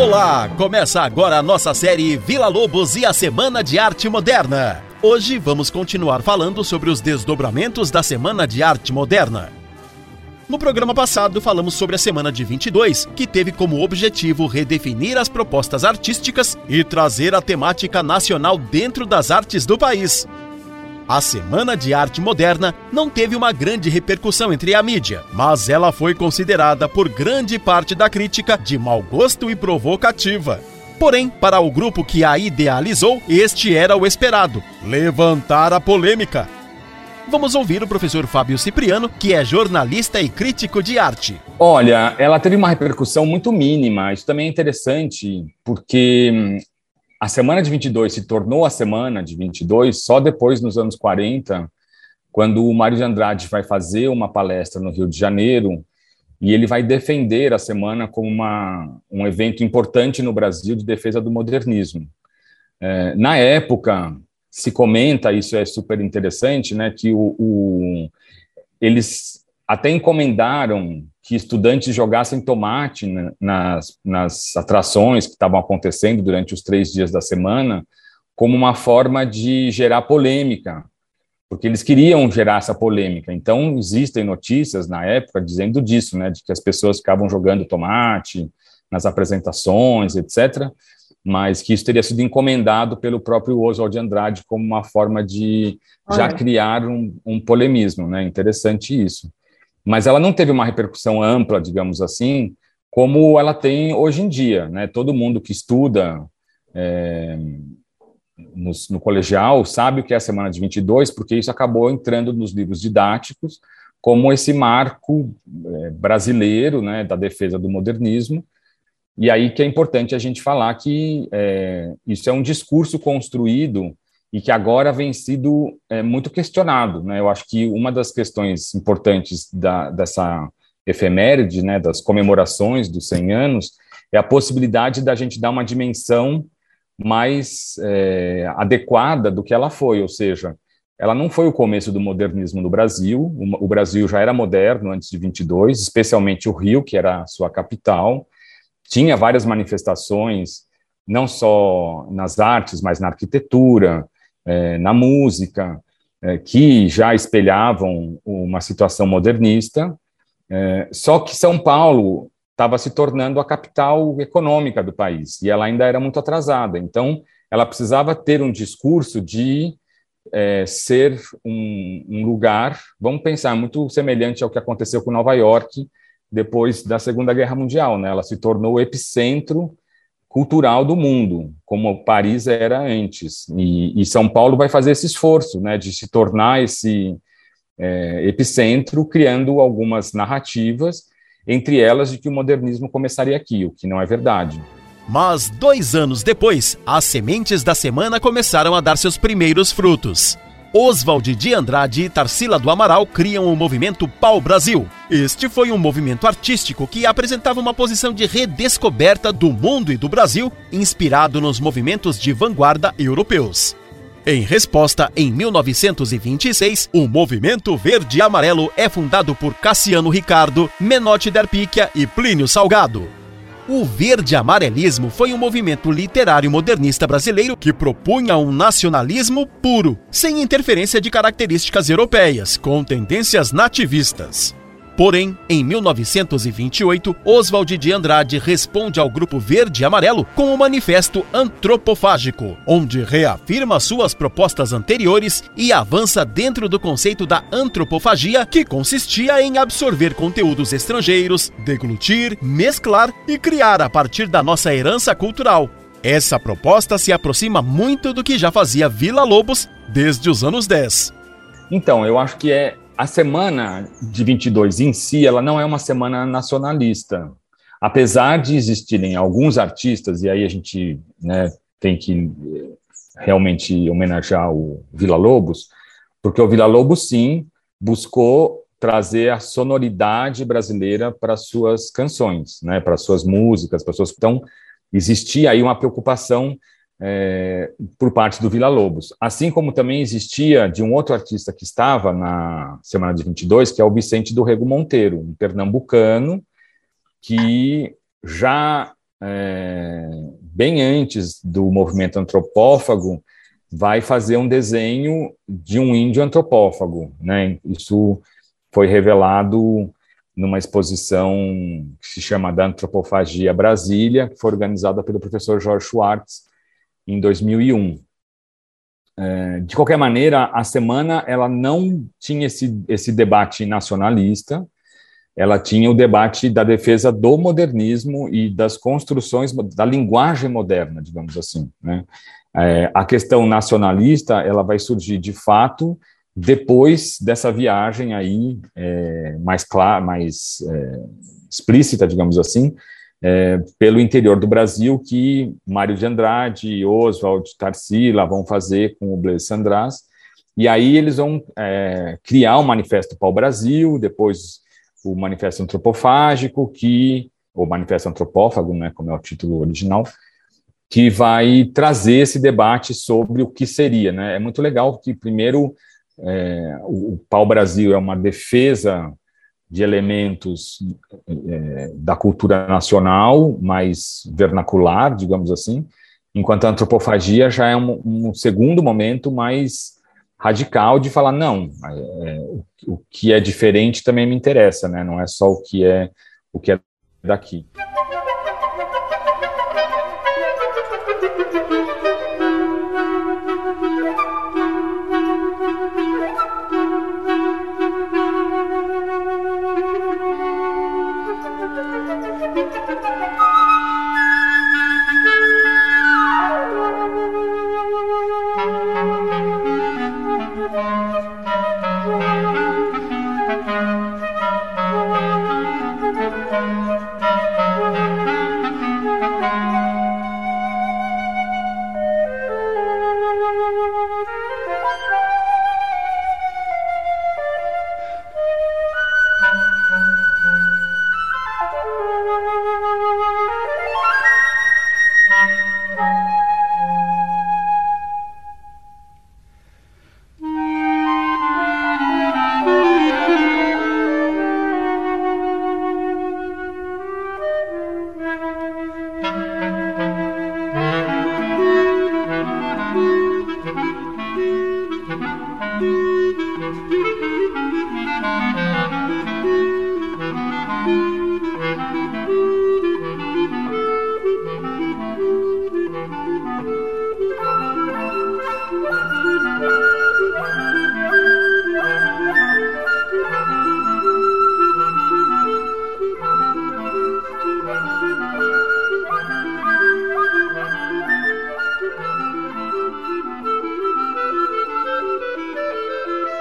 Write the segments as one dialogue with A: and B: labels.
A: Olá! Começa agora a nossa série Vila Lobos e a Semana de Arte Moderna. Hoje vamos continuar falando sobre os desdobramentos da Semana de Arte Moderna. No programa passado, falamos sobre a Semana de 22, que teve como objetivo redefinir as propostas artísticas e trazer a temática nacional dentro das artes do país. A Semana de Arte Moderna não teve uma grande repercussão entre a mídia, mas ela foi considerada por grande parte da crítica de mau gosto e provocativa. Porém, para o grupo que a idealizou, este era o esperado: levantar a polêmica. Vamos ouvir o professor Fábio Cipriano, que é jornalista e crítico de arte.
B: Olha, ela teve uma repercussão muito mínima. Isso também é interessante, porque hum, a semana de 22 se tornou a semana de 22 só depois, nos anos 40, quando o Mário de Andrade vai fazer uma palestra no Rio de Janeiro e ele vai defender a semana como uma, um evento importante no Brasil de defesa do modernismo. É, na época, se comenta, isso é super interessante, né, que o, o, eles até encomendaram que estudantes jogassem tomate nas, nas atrações que estavam acontecendo durante os três dias da semana, como uma forma de gerar polêmica, porque eles queriam gerar essa polêmica. Então, existem notícias na época dizendo disso, né, de que as pessoas ficavam jogando tomate nas apresentações, etc., mas que isso teria sido encomendado pelo próprio Oswald de Andrade como uma forma de já criar um, um polemismo, né? Interessante isso mas ela não teve uma repercussão ampla, digamos assim, como ela tem hoje em dia. Né? Todo mundo que estuda é, no, no, colegial sabe o que é a Semana de 22, porque isso acabou entrando nos livros didáticos como esse marco é, brasileiro né, da defesa do modernismo. E aí que é importante a gente falar que é, isso é um discurso construído e que agora vem sido é, muito questionado. Né? Eu acho que uma das questões importantes da, dessa efeméride, né, das comemorações dos 100 anos, é a possibilidade da gente dar uma dimensão mais é, adequada do que ela foi, ou seja, ela não foi o começo do modernismo no Brasil, o, o Brasil já era moderno antes de 22, especialmente o Rio, que era a sua capital, tinha várias manifestações, não só nas artes, mas na arquitetura, é, na música, é, que já espelhavam uma situação modernista, é, só que São Paulo estava se tornando a capital econômica do país, e ela ainda era muito atrasada, então ela precisava ter um discurso de é, ser um, um, lugar, vamos pensar, muito semelhante ao que aconteceu com Nova York depois da Segunda Guerra Mundial, né? ela se tornou o epicentro cultural do mundo, como Paris era antes. E, e São Paulo vai fazer esse esforço né, de se tornar esse é, epicentro, criando algumas narrativas, entre elas de que o modernismo começaria aqui, o que não é verdade.
A: Mas dois anos depois, as sementes da semana começaram a dar seus primeiros frutos. Oswald de Andrade e Tarsila do Amaral criam o movimento Pau Brasil. Este foi um movimento artístico que apresentava uma posição de redescoberta do mundo e do Brasil, inspirado nos movimentos de vanguarda europeus. Em resposta, em 1926, o Movimento Verde Amarelo é fundado por Cassiano Ricardo, Menotti Derpicchia e Plínio Salgado. O verde-amarelismo foi um movimento literário modernista brasileiro que propunha um nacionalismo puro, sem interferência de características europeias, com tendências nativistas. Porém, em 1928, Oswald de Andrade responde ao Grupo Verde e Amarelo com o Manifesto Antropofágico, onde reafirma suas propostas anteriores e avança dentro do conceito da antropofagia, que consistia em absorver conteúdos estrangeiros, deglutir, mesclar e criar a partir da nossa herança cultural. Essa proposta se aproxima muito do que já fazia Vila Lobos desde os anos 10.
B: Então, eu acho que é a semana de 22 em si, ela não é uma semana nacionalista. Apesar de existirem alguns artistas, e aí a gente né, tem que eh, realmente homenagear o Vila Lobos, porque o Vila Lobos, sim, buscou trazer a sonoridade brasileira para suas canções, né, para suas músicas, para suas... Então, existia aí uma preocupação é, por parte do Vila Lobos. Assim como também existia de um outro artista que estava na semana de 22, que é o Vicente do Rego Monteiro, um pernambucano que já é, bem antes do movimento antropófago, vai fazer um desenho de um índio antropófago. Né? Isso foi revelado numa exposição que se chama da Antropofagia Brasília, que foi organizada pelo professor Jorge Schwartz em 2001. É, de qualquer maneira, a semana ela não tinha esse, esse debate nacionalista, ela tinha o debate da defesa do modernismo e das construções da linguagem moderna, digamos assim. Né? É, a questão nacionalista ela vai surgir de fato depois dessa viagem aí é, mais clara, mais é, explícita, digamos assim, é, pelo interior do Brasil que Mário de Andrade, Oswald, Tarsila vão fazer com o Blaise Sandras, e aí eles vão é, criar o Manifesto Pau Brasil, depois o Manifesto Antropofágico, que, ou Manifesto Antropófago, né, como é o título original, que vai trazer esse debate sobre o que seria. Né? É muito legal que, primeiro, é, o, o Pau Brasil é uma defesa de elementos é, da cultura nacional, mais vernacular, digamos assim, enquanto a antropofagia já é um, um segundo momento mais radical de falar não, é, o, o, que é diferente também me interessa, né? Não é só o que é o que é daqui.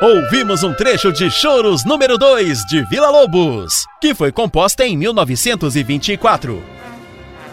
A: Ouvimos um trecho de Choros número 2 de Vila Lobos, que foi composta em 1924.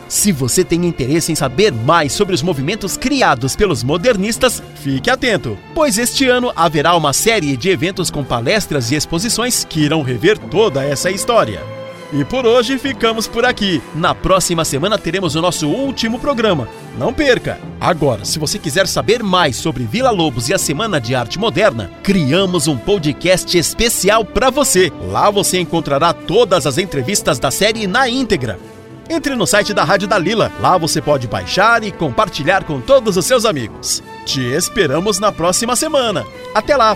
A: Se você tem interesse em saber mais sobre os movimentos criados pelos modernistas, fique atento, pois este ano haverá uma série de eventos com palestras e exposições que irão rever toda essa história. E por hoje ficamos por aqui. Na próxima semana teremos o nosso último programa. Não perca! Agora, se você quiser saber mais sobre Vila Lobos e a Semana de Arte Moderna, criamos um podcast especial para você. Lá você encontrará todas as entrevistas da série na íntegra. Entre no site da Rádio Dalila. Lá você pode baixar e compartilhar com todos os seus amigos. Te esperamos na próxima semana. Até lá!